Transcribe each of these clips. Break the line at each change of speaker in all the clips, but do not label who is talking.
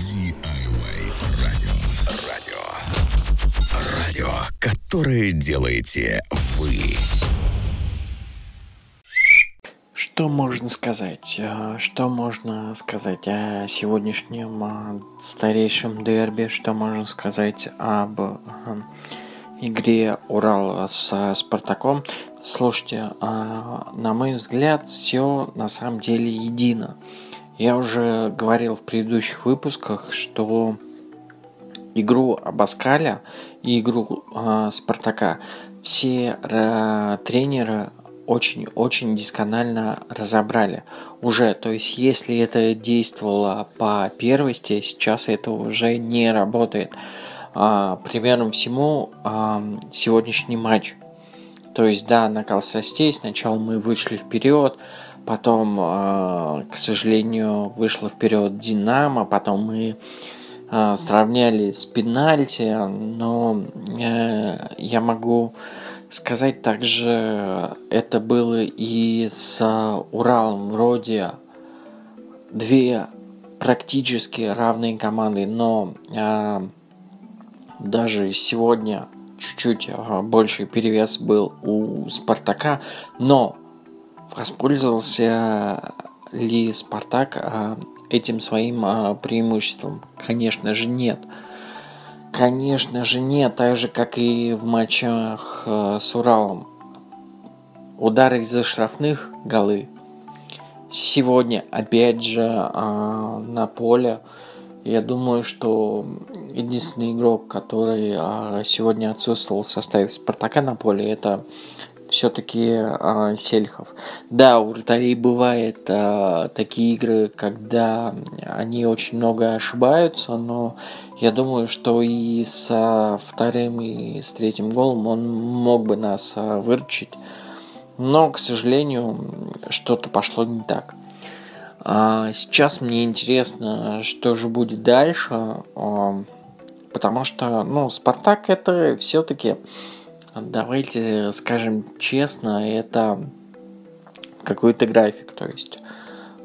DIY радио. Радио. Радио, которое делаете вы.
Что можно сказать? А, Что можно сказать о сегодняшнем а, старейшем дерби? Что можно сказать об а, игре Урал с Спартаком? Слушайте, на мой взгляд, все на самом деле едино. Я уже говорил в предыдущих выпусках, что игру Абаскаля и игру э, Спартака все э, тренеры очень-очень досконально разобрали уже. То есть, если это действовало по первости, сейчас это уже не работает. А, примером всему а, сегодняшний матч. То есть, да, накал страстей. Сначала мы вышли вперед, потом, а, к сожалению, вышла вперед Динамо, потом мы а, сравняли с пенальти, но э, я могу сказать также, это было и с Уралом вроде две практически равные команды, но э, даже сегодня чуть-чуть больший перевес был у Спартака, но воспользовался ли Спартак э, этим своим э, преимуществом? Конечно же нет. Конечно же нет, так же как и в матчах э, с Уралом. Удары из-за штрафных голы. Сегодня, опять же, на поле, я думаю, что единственный игрок, который сегодня отсутствовал в составе Спартака на поле, это все-таки э, Сельхов. Да, у вратарей бывает э, такие игры, когда они очень много ошибаются, но я думаю, что и с вторым, и с третьим голом он мог бы нас э, выручить. Но, к сожалению, что-то пошло не так. А сейчас мне интересно, что же будет дальше, потому что, ну, Спартак это все-таки Давайте скажем честно, это какой-то график. То есть,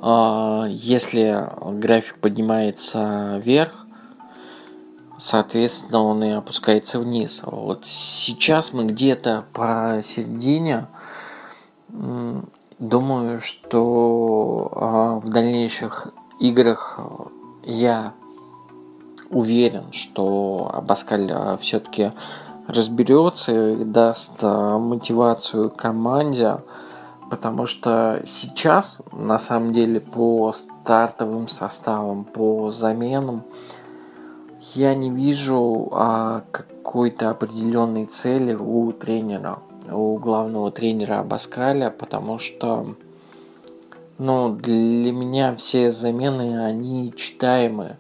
э, если график поднимается вверх, соответственно, он и опускается вниз. Вот сейчас мы где-то посередине. Думаю, что э, в дальнейших играх я уверен, что Абаскаль э, все-таки разберется и даст а, мотивацию команде, потому что сейчас, на самом деле, по стартовым составам, по заменам, я не вижу а, какой-то определенной цели у тренера, у главного тренера Абаскаля, потому что ну, для меня все замены, они читаемые.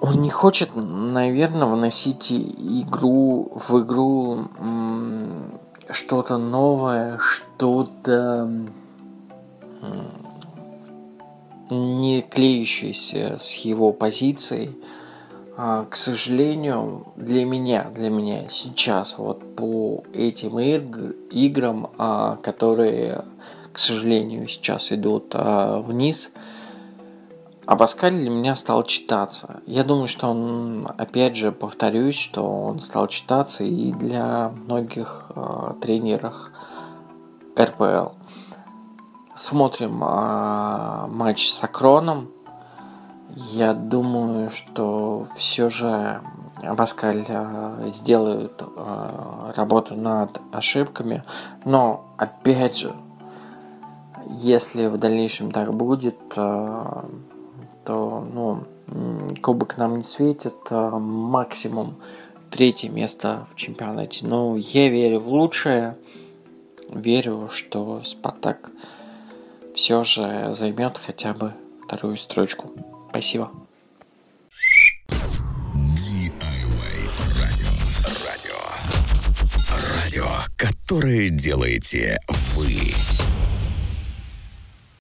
Он не хочет, наверное, вносить игру в игру что-то новое, что-то не клеющееся с его позицией. А, к сожалению, для меня, для меня сейчас вот по этим иг- играм, а, которые, к сожалению, сейчас идут а, вниз, Абаскаль для меня стал читаться. Я думаю, что он, опять же, повторюсь, что он стал читаться и для многих э, тренеров РПЛ. Смотрим э, матч с Акроном. Я думаю, что все же Абаскаль э, сделает э, работу над ошибками. Но, опять же, если в дальнейшем так будет, э, то ну, кубок нам не светит, а максимум третье место в чемпионате. Но я верю в лучшее, верю, что Спартак все же займет хотя бы вторую строчку. Спасибо.
Радио, которое делаете вы.